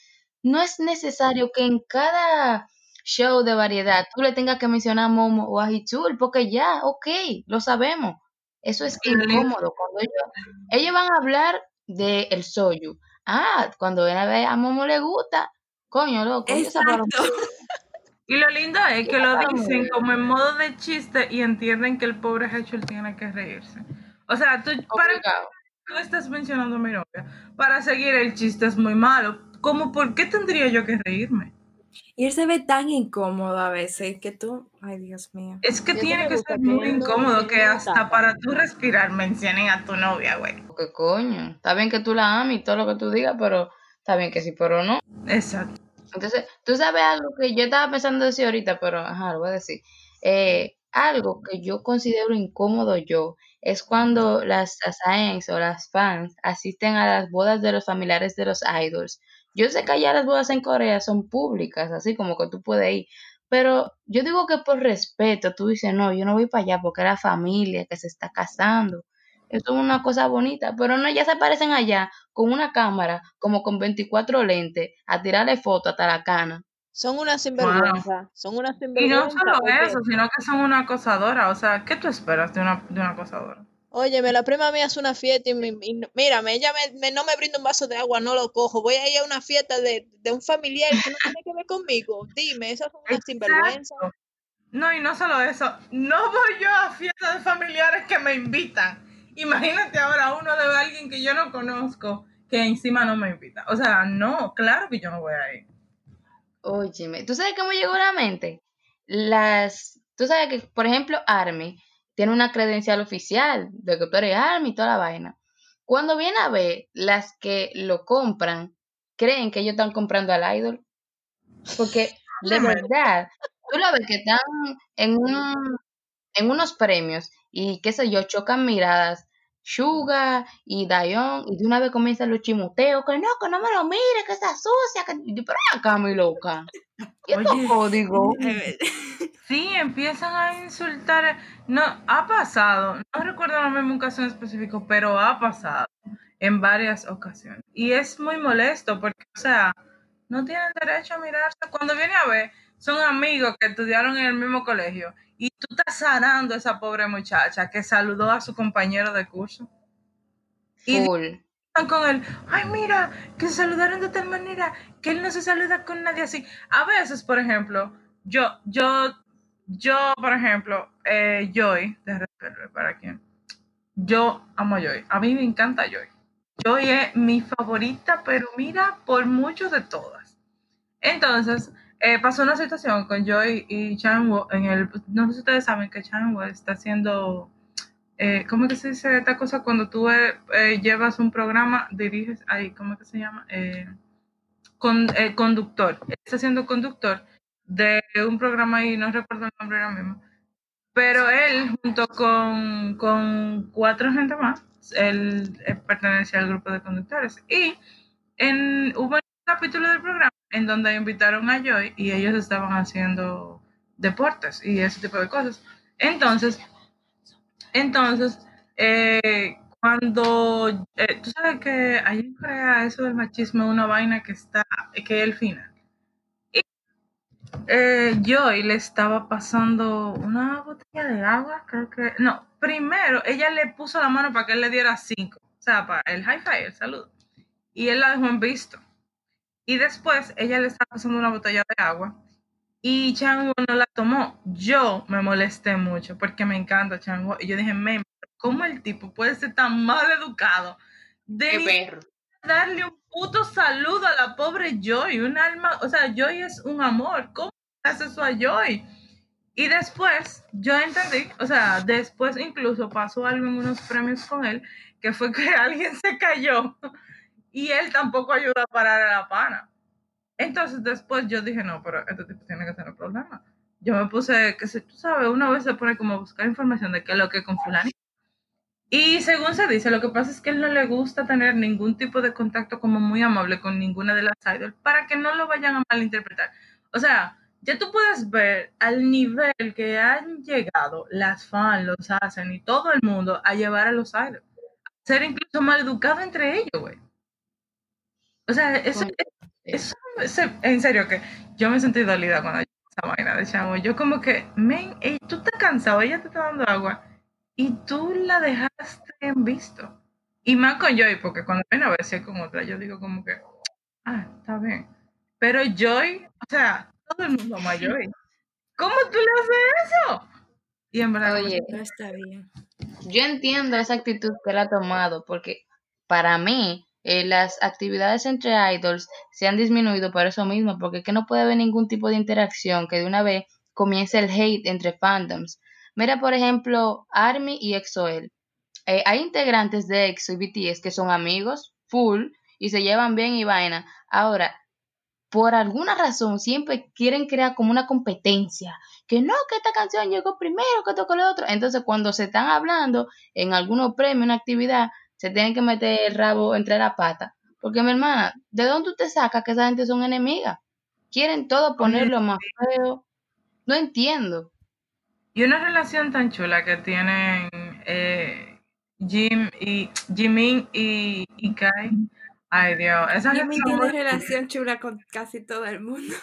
No es necesario que en cada show de variedad tú le tengas que mencionar a Momo o a Hichul, porque ya, ok, lo sabemos. Eso es incómodo. Cuando ellos, ellos van a hablar de el soyu. Ah, cuando a ver a Momo le gusta, coño, loco, Exacto. Y lo lindo es que lo dicen como en modo de chiste y entienden que el pobre Hechel tiene que reírse. O sea, tú, para tú estás mencionando a mi novia, para seguir el chiste es muy malo. ¿Cómo por qué tendría yo que reírme? Y él se ve tan incómodo a veces que tú, ay Dios mío. Es que tiene me que ser muy incómodo que hasta para tú respirar mencionen a tu novia, güey. ¿Qué coño? Está bien que tú la ames y todo lo que tú digas, pero está bien que sí, pero no. Exacto. Entonces, tú sabes algo que yo estaba pensando decir ahorita, pero ajá, lo voy a decir. Eh, algo que yo considero incómodo yo es cuando las assassins o las fans asisten a las bodas de los familiares de los idols. Yo sé que allá las bodas en Corea son públicas, así como que tú puedes ir, pero yo digo que por respeto tú dices, no, yo no voy para allá porque es la familia que se está casando. Esto es una cosa bonita, pero no, ya se aparecen allá con una cámara, como con 24 lentes, a tirarle foto hasta la cana. Son una sinvergüenza. Son una Y sinvergüenza. no solo porque- eso, sino que son una acosadora. O sea, ¿qué tú esperas de una, de una acosadora? Óyeme, la prima mía hace una fiesta y, me- y mírame, ella me, me- no me brinda un vaso de agua, no lo cojo. Voy a ir a una fiesta de, de un familiar que no tiene que ver conmigo. Dime, esas son unas sinvergüenza. Exacto. No, y no solo eso, no voy yo a fiestas de familiares que me invitan. Imagínate ahora uno de alguien que yo no conozco que encima no me invita. O sea, no, claro que yo no voy a ir. Óyeme, ¿tú sabes me llegó a la mente? Las, tú sabes que, por ejemplo, Army tiene una credencial oficial de que tú eres Army y toda la vaina. Cuando viene a ver, las que lo compran creen que ellos están comprando al idol. Porque de verdad, tú lo ves que están en, un, en unos premios y qué sé yo, chocan miradas. Suga y Dayon, y de una vez comienzan los chimuteos, que no, que no me lo mire, que está sucia, que... Y yo, Pero acá, mi loca. ¿Y estos Oye. códigos? Eh, Sí, empiezan a insultar. No, ha pasado. No recuerdo la misma ocasión específico, pero ha pasado en varias ocasiones. Y es muy molesto porque, o sea, no tienen derecho a mirarse. Cuando viene a ver, son amigos que estudiaron en el mismo colegio y tú estás sanando a esa pobre muchacha que saludó a su compañero de curso. Y Full. están con él, ay, mira, que se saludaron de tal manera que él no se saluda con nadie así. A veces, por ejemplo, yo, yo, yo, por ejemplo, eh, Joy, de para quien, yo amo a Joy, a mí me encanta Joy. Joy es mi favorita, pero mira, por mucho de todas. Entonces, eh, pasó una situación con Joy y Chanwo en el, no sé si ustedes saben que Chanwo está haciendo eh, ¿cómo que se dice esta cosa cuando tú eh, eh, llevas un programa, diriges, ahí, ¿cómo es que se llama? Eh, con, conductor. Está siendo conductor de un programa ahí, no recuerdo el nombre ahora mismo. Pero él, junto con, con cuatro gente más, él, pertenecía al grupo de conductores. Y en, hubo un capítulo del programa en donde invitaron a Joy y ellos estaban haciendo deportes y ese tipo de cosas. Entonces, entonces, eh, cuando eh, tú sabes que allá en Corea eso del machismo una vaina que está, que es el final. Y eh, Joy le estaba pasando una botella de agua, creo que, no, primero ella le puso la mano para que él le diera cinco, o sea, para el high five, el saludo. Y él la dejó en visto. Y después ella le estaba pasando una botella de agua y Changwon no la tomó. Yo me molesté mucho porque me encanta Changwon. Y yo dije, men, cómo el tipo puede ser tan mal educado de perro. darle un puto saludo a la pobre Joy, un alma, o sea, Joy es un amor, ¿cómo hace eso a Joy? Y después yo entendí, o sea, después incluso pasó algo en unos premios con él, que fue que alguien se cayó y él tampoco ayudó a parar a la pana. Entonces después yo dije, no, pero este tipo tiene que tener problemas. Yo me puse, que si tú sabes, una vez se pone como a buscar información de qué es lo que con fulano. Y según se dice, lo que pasa es que él no le gusta tener ningún tipo de contacto como muy amable con ninguna de las idols para que no lo vayan a malinterpretar. O sea, ya tú puedes ver al nivel que han llegado las fans, los hacen y todo el mundo a llevar a los idols. Ser incluso mal educado entre ellos, güey. O sea, eso, eso, eso- en serio que yo me sentí dolida cuando yo esa vaina de chamo. Yo como que, men, ey, tú estás cansado, ella te está dando agua y tú la dejaste en visto. Y más con Joy, porque cuando viene a ver si es con otra, yo digo como que, ah, está bien. Pero Joy, o sea, todo el mundo ama a Joy. ¿Cómo tú le haces eso? Y en verdad, Oye, No está bien. yo entiendo esa actitud que él ha tomado, porque para mí eh, las actividades entre idols se han disminuido por eso mismo, porque es que no puede haber ningún tipo de interacción que de una vez comience el hate entre fandoms. Mira, por ejemplo, ARMY y EXO-L. Eh, hay integrantes de EXO y BTS que son amigos, full, y se llevan bien y vaina. Ahora, por alguna razón siempre quieren crear como una competencia. Que no, que esta canción llegó primero, que con lo otro. Entonces, cuando se están hablando en algunos premios, una actividad, se tienen que meter el rabo entre la pata. Porque, mi hermana, ¿de dónde tú te sacas que esa gente son enemigas? Quieren todo ponerlo más feo. No entiendo. Y una relación tan chula que tienen eh, Jim y Jimin y, y Kai. Ay, Dios. Esa Jimmy gente tiene muy- relación chula con casi todo el mundo.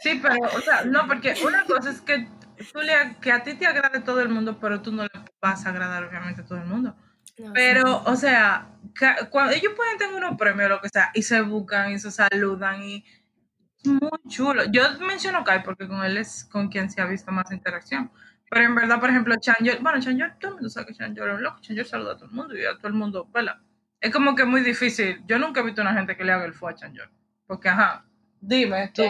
Sí, pero, o sea, no, porque una cosa es que, tú le- que a ti te agrade todo el mundo, pero tú no le vas a agradar obviamente a todo el mundo. No, Pero, o sea, cuando ellos pueden tener unos premios lo que sea, y se buscan y se saludan y muy chulo. Yo menciono Kai porque con él es con quien se ha visto más interacción. Pero en verdad, por ejemplo, Chanyeol, bueno, Chanyeol, todo el mundo sabe que Chanyeol es un loco, Chanyeol saluda a todo el mundo y a todo el mundo, ¿verdad? Es como que muy difícil. Yo nunca he visto una gente que le haga el fue a Chanyeol. Porque, ajá, dime, tú.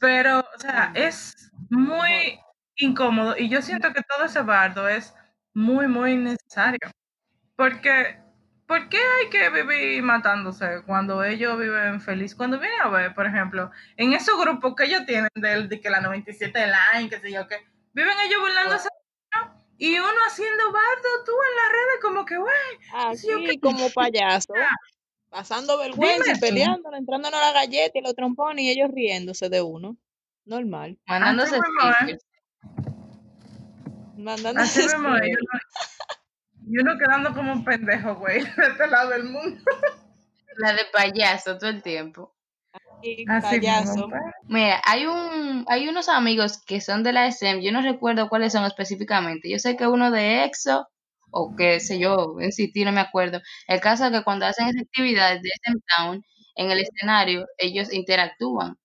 Pero, o sea, es muy incómodo y yo siento que todo ese bardo es muy, muy necesario. Porque, ¿por qué hay que vivir matándose cuando ellos viven feliz? Cuando viene a ver, por ejemplo, en esos grupos que ellos tienen del, de que la 97 line, que sé yo qué, viven ellos burlándose ¿no? y uno haciendo bardo tú en las redes como que, güey, Sí, Aquí ok. como payaso, pasando vergüenza Dime y tú. peleando, entrándonos a la galleta y los trompones y ellos riéndose de uno. Normal. Mandándose Así stickers. así Mandándose mismo, y uno, y uno quedando como un pendejo, güey, de este lado del mundo. La de payaso todo el tiempo. stickers, Así payaso. mismo, pues. Mira, hay un, hay unos amigos que son de la SM, yo no recuerdo cuáles son específicamente. Yo sé que uno de EXO, o qué sé yo, en City no me acuerdo. El caso es que cuando hacen esas actividades de SM Town, en el escenario, ellos interactúan.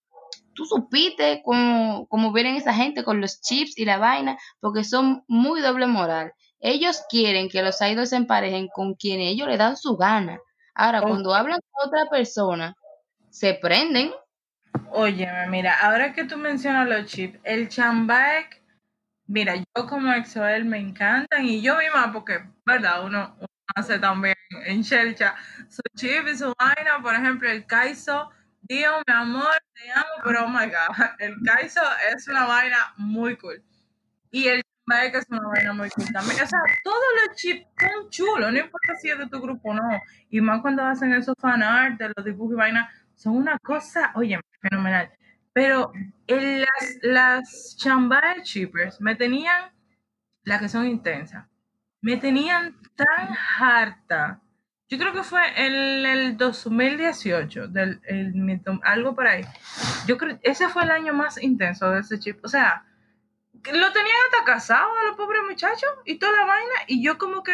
Tú supiste cómo, cómo vienen esa gente con los chips y la vaina, porque son muy doble moral. Ellos quieren que los idols se emparejen con quienes ellos le dan su gana. Ahora, cuando hablan con otra persona, se prenden. Óyeme, mira, ahora que tú mencionas los chips, el chambac, mira, yo como Exoel me encantan y yo misma, porque, ¿verdad? Uno, uno hace también en Shelcha su chip y su vaina, por ejemplo, el Kaizo, Dios, mi amor, te amo, pero oh my god, el Kaizo es una vaina muy cool. Y el chambac es una vaina muy cool también. O sea, todos los chips son chulos, no importa si es de tu grupo o no. Y más cuando hacen esos fan art de los dibujos y vaina, son una cosa, oye, fenomenal. Pero en las, las Chambay Chippers me tenían, las que son intensas, me tenían tan harta. Yo creo que fue en el 2018, del, el, algo por ahí. Yo creo ese fue el año más intenso de ese chip. O sea, lo tenían hasta casado a los pobres muchachos y toda la vaina. Y yo como que,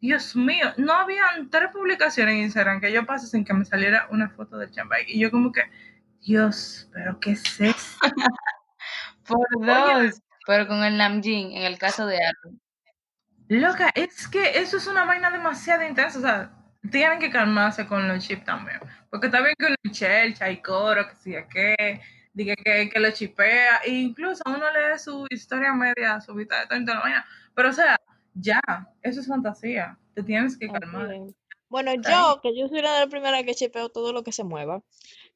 Dios mío, no habían tres publicaciones en Instagram que yo pase sin que me saliera una foto del chambay. Y yo como que, Dios, pero ¿qué es esto? Por dos. Pero con el Namjin, en el caso de Armin. Loca, es que eso es una vaina demasiado intensa. O sea, tienen que calmarse con los chips también. Porque está bien que uno chelcha y coro, que si que, diga que, que lo chipea. E incluso uno lee su historia media, su vida de toda la vaina. Pero o sea, ya, eso es fantasía. Te tienes que calmar. Bueno, yo, que yo soy la de la primera que chipeo todo lo que se mueva.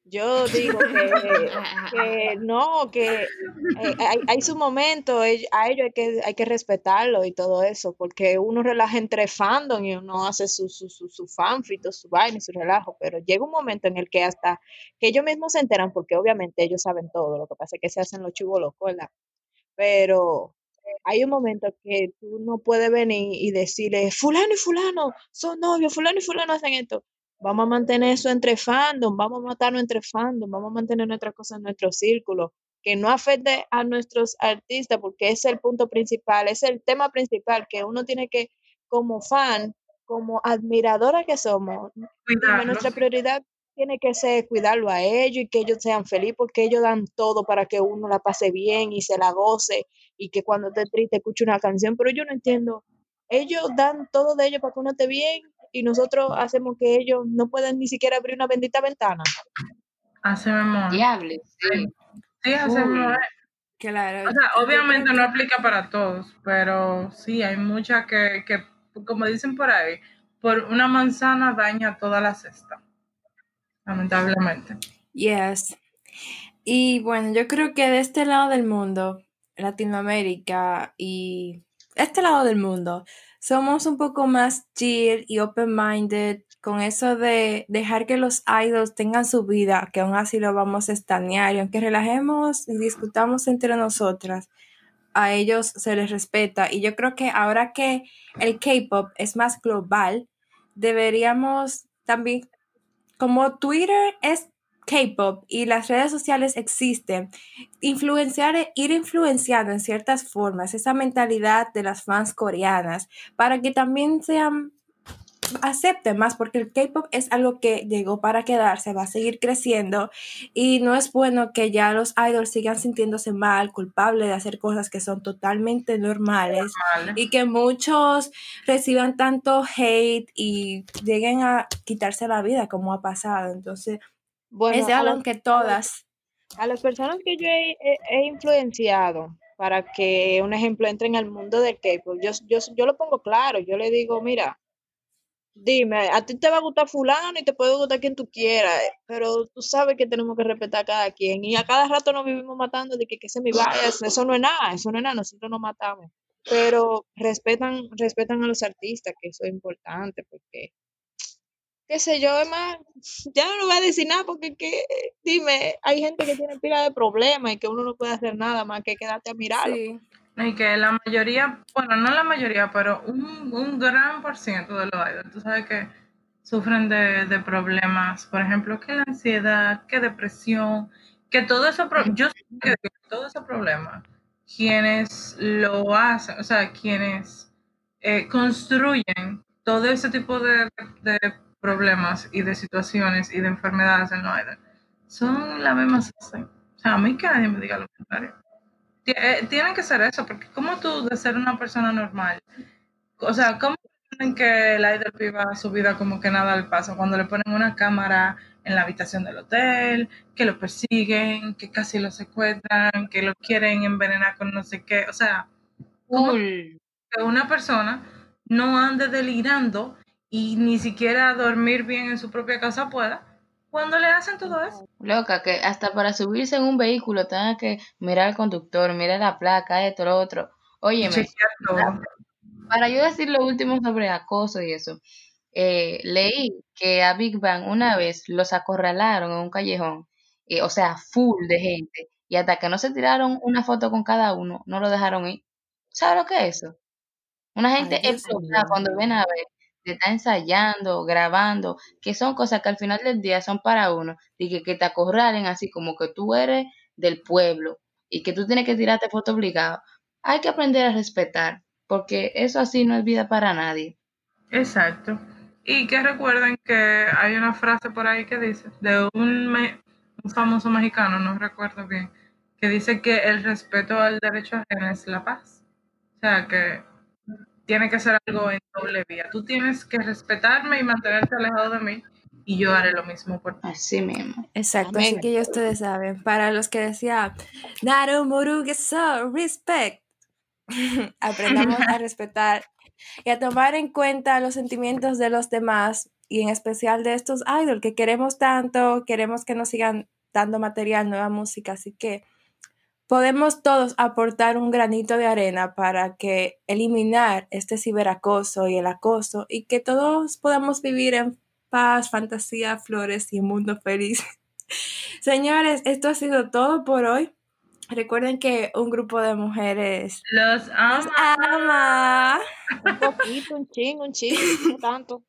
Yo digo que, que no, que eh, hay, hay su momento, a ellos hay que, hay que respetarlo y todo eso, porque uno relaja entre fandom y uno hace su, su, su, su fanfic, todo su vaina y su relajo, pero llega un momento en el que hasta que ellos mismos se enteran, porque obviamente ellos saben todo, lo que pasa es que se hacen los chivos locos, ¿verdad? Pero hay un momento que tú no puedes venir y decirle, fulano y fulano son novios, fulano y fulano hacen esto. Vamos a mantener eso entre fandom, vamos a matarnos entre fandom, vamos a mantener nuestras cosas en nuestro círculo, que no afecte a nuestros artistas, porque ese es el punto principal, es el tema principal, que uno tiene que, como fan, como admiradora que somos, nuestra prioridad tiene que ser cuidarlo a ellos y que ellos sean felices, porque ellos dan todo para que uno la pase bien y se la goce, y que cuando esté triste escuche una canción, pero yo no entiendo, ellos dan todo de ellos para que uno esté bien y nosotros hacemos que ellos no puedan ni siquiera abrir una bendita ventana. Así mismo. Diable, sí. Sí, así mismo. es. Claro. O sea, yo obviamente no aplica para todos, pero sí, hay muchas que, que, como dicen por ahí, por una manzana daña toda la cesta. Lamentablemente. Yes. Y bueno, yo creo que de este lado del mundo, Latinoamérica y este lado del mundo, somos un poco más chill y open-minded con eso de dejar que los idols tengan su vida, que aún así lo vamos a estanear y aunque relajemos y discutamos entre nosotras, a ellos se les respeta. Y yo creo que ahora que el K-pop es más global, deberíamos también, como Twitter es K-pop y las redes sociales existen, influenciar, ir influenciando en ciertas formas esa mentalidad de las fans coreanas para que también sean acepten más porque el K-pop es algo que llegó para quedarse, va a seguir creciendo y no es bueno que ya los idols sigan sintiéndose mal, culpables de hacer cosas que son totalmente normales y que muchos reciban tanto hate y lleguen a quitarse la vida como ha pasado. Entonces, Bueno, es algo las, que todas. a las personas que yo he, he- he influenciado para que, un ejemplo, entren al mundo del K-pop, yo, yo, yo lo pongo claro, yo le digo, mira, Dime, a ti te va a gustar fulano y te puede gustar quien tú quieras, eh, pero tú sabes que tenemos que respetar a cada quien y a cada rato nos vivimos matando de que, que es mi bias, eso no es nada, eso no es nada, nosotros nos matamos, pero respetan, respetan a los artistas, que eso es importante, porque, qué sé yo, es más, ya no voy a decir nada porque que, dime, hay gente que tiene pila de problemas y que uno no puede hacer nada más que quedarte a mirarlo. Sí, Y que la mayoría, bueno, no la mayoría, pero un, un gran por ciento de los idols, tú sabes que sufren de, de problemas, por ejemplo, que la ansiedad, que depresión, que todo eso, yo sé que todo ese problema, quienes lo hacen, o sea, quienes eh, construyen todo ese tipo de, de problemas y de situaciones y de enfermedades en los idols, son la misma Sase. O sea, a mí que nadie me diga lo contrario. Eh, Tiene que ser eso, porque como tú de ser una persona normal, o sea, ¿cómo pretenden que el idol viva su vida como que nada le pasa cuando le ponen una cámara en la habitación del hotel, que lo persiguen, que casi lo secuestran, que lo quieren envenenar con no sé qué? O sea, ¿cómo que una persona no ande delirando y ni siquiera dormir bien en su propia casa pueda cuando le hacen todo eso? Loca, que hasta para subirse en un vehículo tenga que mirar al conductor, mirar la placa, esto, lo otro. Óyeme, todo. para yo decir lo último sobre acoso y eso, eh, leí que a Big Bang una vez los acorralaron en un callejón, eh, o sea, full de gente, y hasta que no se tiraron una foto con cada uno, no lo dejaron ir. ¿Sabes lo que es eso? Una gente mío. cuando ven a ver, te está ensayando, grabando, que son cosas que al final del día son para uno, y que, que te acorralen así como que tú eres del pueblo y que tú tienes que tirarte foto obligado. Hay que aprender a respetar, porque eso así no es vida para nadie. Exacto. Y que recuerden que hay una frase por ahí que dice, de un, un famoso mexicano, no recuerdo bien, que dice que el respeto al derecho ajeno es la paz. O sea que tiene que ser algo en doble vía. Tú tienes que respetarme y mantenerte alejado de mí y yo haré lo mismo por ti. Así mismo. Exacto, así Amén. que ya ustedes saben, para los que decía Naru Murugeso, respect. Aprendamos a respetar y a tomar en cuenta los sentimientos de los demás y en especial de estos idols que queremos tanto, queremos que nos sigan dando material, nueva música, así que podemos todos aportar un granito de arena para que eliminar este ciberacoso y el acoso y que todos podamos vivir en paz, fantasía, flores y un mundo feliz. Señores, esto ha sido todo por hoy. Recuerden que un grupo de mujeres Los ama. Un poquito, un ching, un ching, no tanto.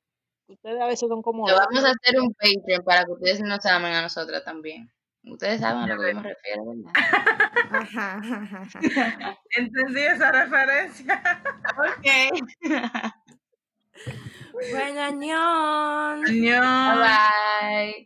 Ustedes a veces son como... Lo vamos a hacer un Patreon para que ustedes nos amen a nosotras también. Ustedes saben a lo que me refiero, ¿verdad? Entendí esa referencia. ok. Buen añón. Añón. Bye.